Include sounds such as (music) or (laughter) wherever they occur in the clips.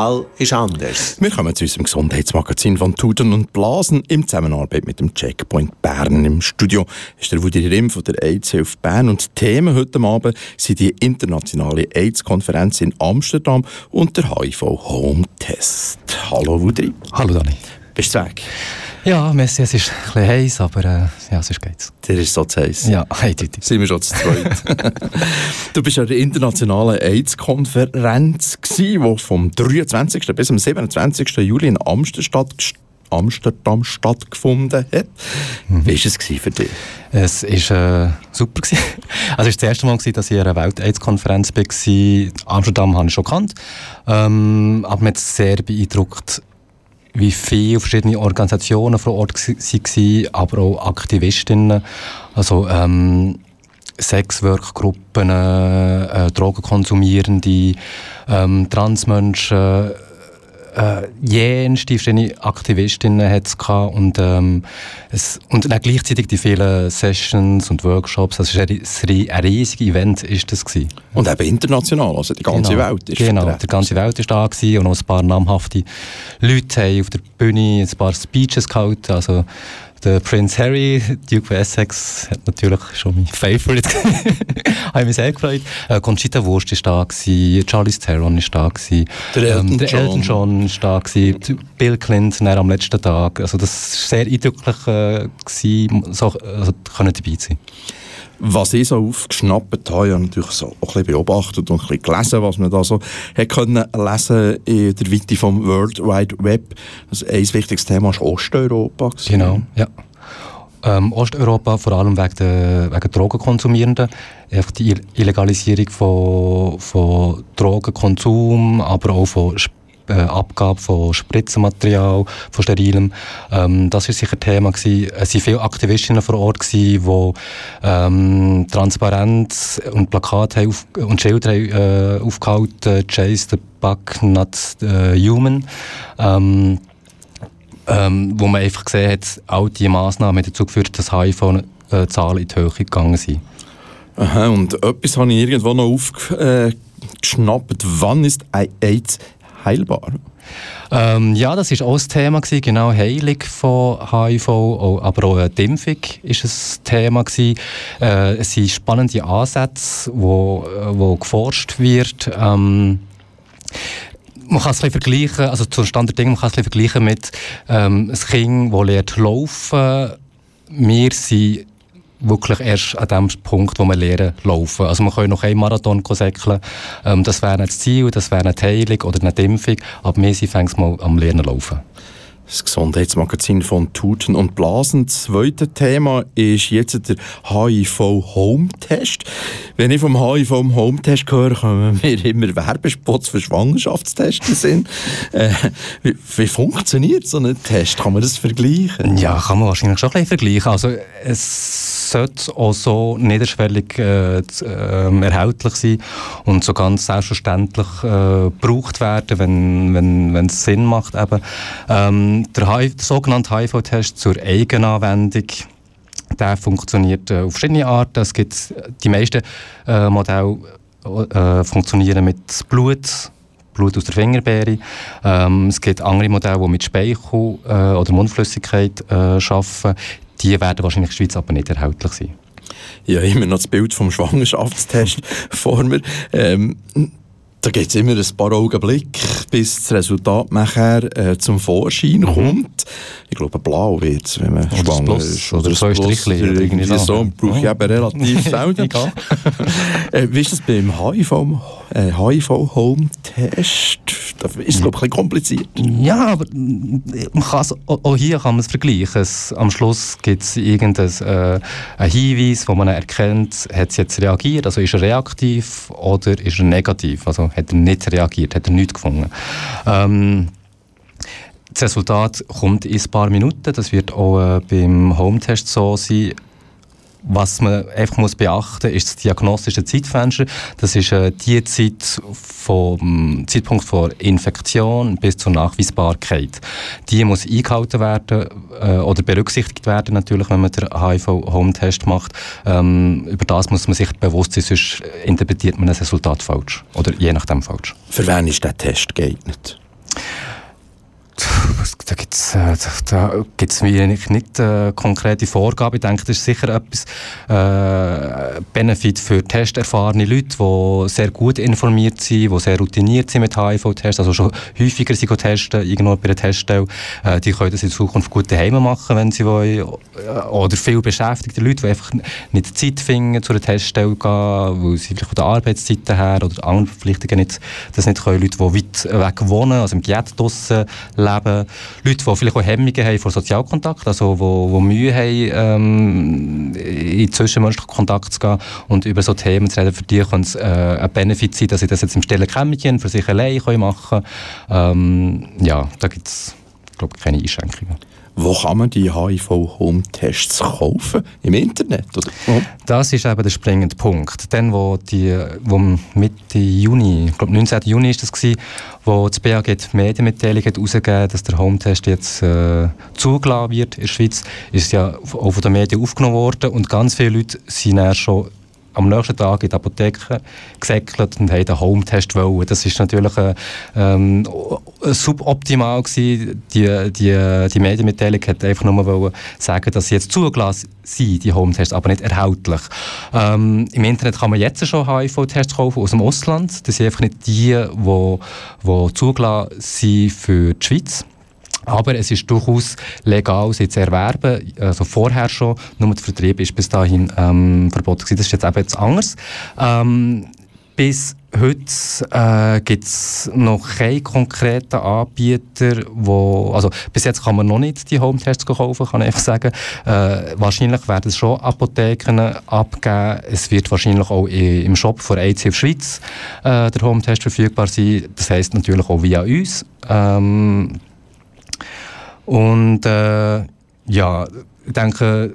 Fall ist anders. Wir kommen zu unserem Gesundheitsmagazin von Tuten und Blasen im Zusammenarbeit mit dem Checkpoint Bern. Im Studio ist der Wudi Rimm von der AIDS-Hilfe Bern und die Themen heute Abend sind die internationale AIDS-Konferenz in Amsterdam und der HIV-Home-Test. Hallo Wudi. Hallo Dani. Bist du weg? Ja, Messi, es ist ein bisschen heiß, aber äh, ja, sonst geht's. Der ist so zu heiß. Ja, eindeutig. Sind wir schon zu zweit. (laughs) du bist an der internationalen AIDS-Konferenz, die vom 23. bis zum 27. Juli in Amsterdam, Amsterdam stattgefunden hat. Mhm. Wie war es für dich? Es war äh, super. (laughs) Also es war das erste Mal, dass ich an einer Welt-AIDS-Konferenz war. Amsterdam habe ich schon gekannt. Ähm, aber mich hat sehr beeindruckt, wie viele verschiedene Organisationen vor Ort waren, aber auch Aktivistinnen, also ähm, Sexworkgruppen, äh, Drogenkonsumierende, ähm, Transmenschen, äh, jenste verschiedene Aktivistinnen hat es und, ähm, es, und dann gleichzeitig die vielen Sessions und Workshops, also ein, ein riesiges Event ist das gewesen. Und eben international, also die ganze genau, Welt ist Genau, vertreten. die ganze Welt ist da gewesen und noch ein paar namhafte Leute haben auf der Bühne ein paar Speeches gehalten, also der Prince Harry, Duke of Essex, hat natürlich schon mein Favorite. (laughs) habe mich sehr gefreut. Äh, Conchita Wurst war da, gewesen, Charlize Theron war da, gewesen, der Elton, ähm, der Elton John war da, gewesen, Bill Clinton am letzten Tag. Also das war sehr eindrücklich, äh, gewesen, so also, können dabei sein. Was ich so aufgeschnappt habe, ich habe natürlich so ein bisschen beobachtet und ein bisschen gelesen, was man da so hat können lesen in der Weite vom World Wide Web. Also ein wichtiges Thema ist Osteuropa. Genau, ja. Ähm, Osteuropa vor allem wegen der wegen Drogenkonsumierenden. Einfach die Illegalisierung von, von Drogenkonsum, aber auch von äh, Abgabe von Spritzenmaterial, von sterilem. Ähm, das war sicher Thema. Gewesen. Es waren viele Aktivistinnen vor Ort, die ähm, Transparenz und Plakate auf, und Schilder haben, äh, aufgehalten «Chase the Buck, not uh, human». Ähm, ähm, wo man einfach gesehen hat, all diese Massnahmen dazu geführt, dass HIV-Zahlen in die Höhe gegangen sind. Aha, und etwas habe ich irgendwo noch aufgeschnappt. Wann ist AIDS heilbar? Ähm, ja, das war auch ein Thema, gewesen, genau Heilung von HIV, aber auch die Impfung war ein Thema. Äh, es sind spannende Ansätze, wo, wo geforscht wird. Ähm, man kann es ein vergleichen, also zum Stand der Dinge, man kann es ein vergleichen mit ähm, einem Kind, das lernt laufen. Wir sind wirklich erst an dem Punkt, wo wir lernen laufen. Also wir können noch einen Marathon säckeln. Ähm, das wäre nicht das Ziel, das wäre eine Heilung oder eine Dämpfung, aber wir sind mal am Lernen laufen. Das Gesundheitsmagazin von Tuten und Blasen. Das zweite Thema ist jetzt der HIV-Home-Test. Wenn ich vom HIV-Home-Test höre, kommen mir immer Werbespots für Schwangerschaftstests sind. (laughs) Äh, wie, wie, funktioniert so ein Test? Kann man das vergleichen? Ja, kann man wahrscheinlich schon ein bisschen vergleichen. Also, es sollte auch so niederschwellig äh, äh, erhältlich sein und so ganz selbstverständlich äh, gebraucht werden, wenn, wenn, wenn es Sinn macht. Eben. Ähm, der, der sogenannte HIV-Test zur Eigenanwendung der funktioniert äh, auf verschiedene Arten. Es gibt die meisten äh, Modelle äh, funktionieren mit Blut, Blut aus der Fingerbeere. Ähm, es gibt andere Modelle, die mit Speichel äh, oder Mundflüssigkeit äh, arbeiten. Die werden wahrscheinlich in der Schweiz aber nicht erhältlich sein. Ja, immer noch das Bild vom Schwangerschaftstest (laughs) vor mir. Ähm, da geht es immer ein paar Augenblicke, bis das Resultat nachher äh, zum Vorschein mhm. kommt. Ich glaube, blau wird es, wenn man oder schwanger ist. Oder, oder so Strichli. Oder irgendwie so. so brauche ich eben relativ (laughs) selten. äh, wie ist das beim HIV, äh, HIV-Home-Test? Das ist, glaube ich, ein kompliziert. Ja, aber man kann auch hier kann man es vergleichen. Es, am Schluss gibt es irgendeinen äh, Hinweis, wo man erkennt, hat es jetzt reagiert, also ist er reaktiv oder ist er negativ. Also hat er nicht reagiert, hat er nichts gefunden. Ähm, das Resultat kommt in ein paar Minuten. Das wird auch äh, beim Home-Test so sein. Was man einfach muss beachten muss, ist das diagnostische Zeitfenster. Das ist äh, die Zeit vom Zeitpunkt der Infektion bis zur Nachweisbarkeit. Die muss eingehalten werden äh, oder berücksichtigt werden, natürlich, wenn man den HIV-Home-Test macht. Ähm, über das muss man sich bewusst sein, sonst interpretiert man das Resultat falsch. Oder je nachdem falsch. Für wen ist der Test geeignet? Da gibt es äh, da gibt's eigentlich nicht äh, konkrete Vorgaben. Ich denke, das ist sicher etwas äh, Benefit für testerfahrene Leute, die sehr gut informiert sind, die sehr routiniert sind mit HIV-Tests, also schon häufiger sind testen, irgendwo bei einer Teststelle. Äh, die können das in Zukunft gut daheim machen, wenn sie wollen. Äh, oder viel beschäftigte Leute, die einfach nicht Zeit finden, zu einer Teststelle zu gehen, weil sie vielleicht von der Arbeitszeiten her oder anderen Verpflichtungen nicht, das nicht können. Leute, die weit weg wohnen, also im Giet draussen leben. Leute, die vielleicht auch Hemmungen haben vor Sozialkontakt, also wo, wo Mühe haben, ähm, in zwischenmenschlichen Kontakt zu gehen und über so Themen zu reden, für die kann es äh, ein Benefit sein, dass sie das jetzt im stillen Kämmerchen für sich allein machen können. Ähm, ja, da gibt es, glaube ich, keine Einschränkungen. Wo kann man die HIV-Home-Tests kaufen? Im Internet? Oder? Das ist eben der springende Punkt. Dann, wo, die, wo Mitte Juni, ich glaube 19. Juni ist das gewesen, wo das BAG die Medienmitteilung herausgegeben dass der Home-Test jetzt äh, zugelassen wird in der Schweiz, ist ja auch von den Medien aufgenommen worden und ganz viele Leute sind dann schon am nächsten Tag in die Apotheke gesäckelt und haben den Home-Test wollen. Das ist natürlich äh, ähm, suboptimal gewesen. Die, die, die Medienmitteilung hat einfach nur sagen, dass sie jetzt zugelassen sind, die Home-Tests, aber nicht erhältlich. Ähm, Im Internet kann man jetzt schon HIV-Tests kaufen aus dem Ausland. Das sind einfach nicht die, die, die zugelassen sind für die Schweiz. Aber es ist durchaus legal, sie zu erwerben. Also vorher schon, nur der Vertrieb ist bis dahin ähm, verboten gewesen. Das ist jetzt eben jetzt anders. Ähm, bis heute äh, gibt es noch keinen konkreten Anbieter, wo, also bis jetzt kann man noch nicht die Home-Tests kaufen, kann ich einfach sagen. Äh, wahrscheinlich werden es schon Apotheken abgeben. Es wird wahrscheinlich auch im Shop von AIDS Schweiz äh, der Home-Test verfügbar sein. Das heisst natürlich auch via uns. Ähm, und äh, ja, ich denke,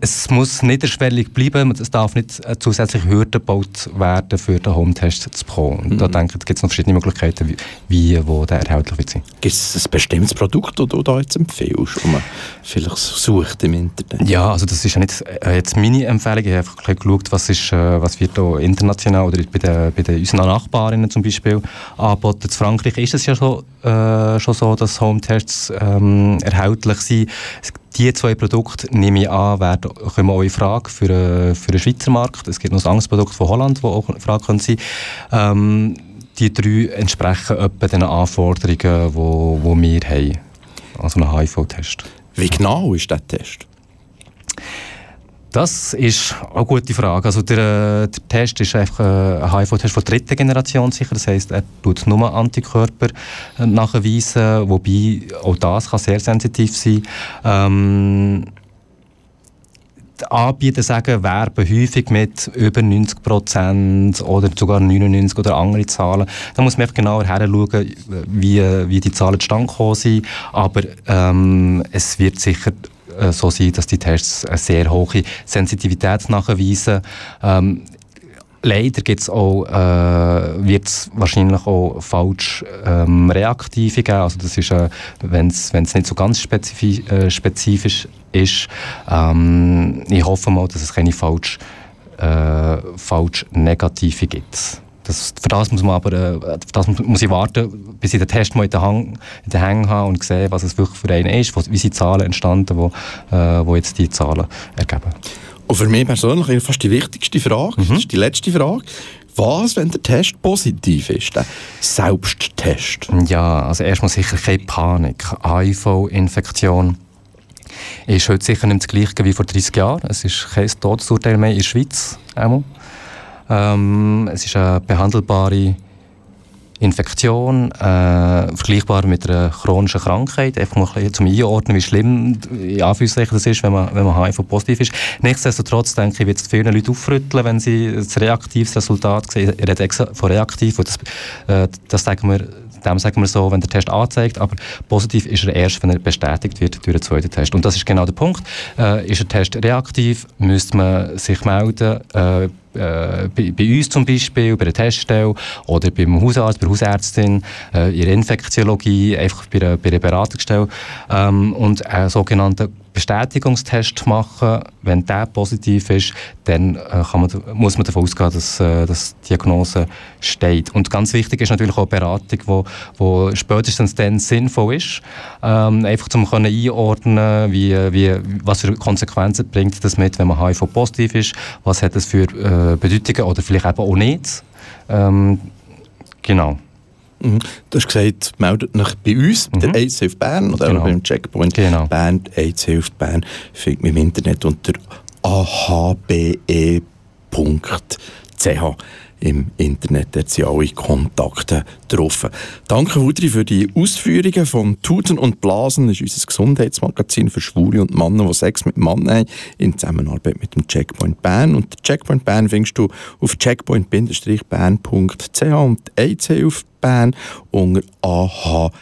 es muss niederschwellig bleiben, es darf nicht eine zusätzliche Hürde gebaut werden, für den Home-Test zu bekommen. Mhm. da denke ich, gibt es noch verschiedene Möglichkeiten, wie, wie wo der erhältlich wird sein. Gibt es ein bestimmtes Produkt, das du da jetzt empfiehlst, das man vielleicht sucht im Internet? Ja, also das ist ja nicht äh, jetzt meine Empfehlung, ich habe einfach ein geschaut, was, ist, äh, was wird da international oder bei den, bei den unseren Nachbarinnen zum Beispiel angeboten. In Frankreich ist es ja schon, äh, schon so, dass Home-Tests ähm, erhältlich sind. Die zwei Produkte, nehme ich an, werden, kommen auch in Frage für, äh, für den Schweizer Markt. Es gibt noch ein anderes Produkt von Holland, das auch in Frage sein ähm, Die drei entsprechen etwa den Anforderungen, die wir haben. Also einen HIV-Test. Wie genau ist der Test? Das ist eine gute Frage. Also der, der Test ist einfach ein HIV-Test von dritter Generation sicher. Das heisst, er tut nur Antikörper nachweisen, wobei auch das kann sehr sensitiv sein. Ähm, die Anbieter sagen, werben häufig mit über 90 Prozent oder sogar 99 oder andere Zahlen. Da muss man einfach genauer hinschauen, wie, wie die Zahlen zustande gekommen sind. Aber ähm, es wird sicher äh, so sein, dass die Tests eine sehr hohe Sensitivität nachweisen. Ähm, Leider äh, wird es wahrscheinlich auch falsch ähm, Reaktive geben. Also das ist, äh, wenn es nicht so ganz spezifisch, äh, spezifisch ist. Ähm, ich hoffe mal, dass es keine falsch, äh, falsch Negative gibt. Das, für das muss man aber äh, das muss ich warten, bis ich den Test mal in den, Hang, in den Hängen habe und sehe, was es wirklich für einen ist, wie sind Zahlen entstanden, wo, äh, wo jetzt die Zahlen ergeben. Und für mich persönlich fast die wichtigste Frage, mhm. das ist die letzte Frage. Was, wenn der Test positiv ist, der Selbsttest? Ja, also erstmal sicher keine Panik. HIV-Infektion ist heute sicher nicht das Gleiche wie vor 30 Jahren. Es ist kein Todesurteil mehr in der Schweiz. Einmal. Ähm, es ist eine behandelbare Infektion, äh, vergleichbar mit einer chronischen Krankheit. Einfach mal ein zum Einordnen, wie schlimm in das ist, wenn man, wenn man HIV-positiv ist. Nichtsdestotrotz denke ich, wird es vielen Leuten aufrütteln, wenn sie das reaktives Resultat sehen. Ich rede von reaktiv, das, äh, das sagen wir dem sagen wir so, wenn der Test anzeigt, aber positiv ist er erst, wenn er bestätigt wird durch den zweiten Test. Und das ist genau der Punkt. Äh, ist der Test reaktiv, müsste man sich melden, äh, äh, bei, bei, uns zum Beispiel, bei der Teststelle oder beim Hausarzt, bei der Hausärztin, äh, in der Infektiologie, einfach bei der, bei der Beratungsstelle ähm, und einen sogenannten Bestätigungstest machen. Wenn der positiv ist, dann äh, man, muss man davon ausgehen, dass, äh, dass die Diagnose steht. Und ganz wichtig ist natürlich auch Beratung, wo, wo spätestens dann sinnvoll ist, ähm, einfach können einordnen, wie, wie, was für Konsequenzen bringt das mit, wenn man HIV-positiv ist, was hat das für äh, Bedeutungen oder vielleicht eben auch nicht. Ähm, genau. Mhm. Du hast gesagt, meldet euch bei uns, mhm. der AIDS Hilfe Bern oder genau. beim Checkpoint genau. Bern. AIDS Hilfe Bern findet man im Internet unter ahbe.ch im Internet. Dort sind alle Kontakte drauf. Danke, Wudri, für die Ausführungen von Tuten und Blasen. Das ist unser Gesundheitsmagazin für Schwule und Männer, die Sex mit Männern haben, in Zusammenarbeit mit dem Checkpoint Bern. Und Checkpoint Bern findest du auf checkpoint-bern.ch und EC auf Bern unter ahbe.ch.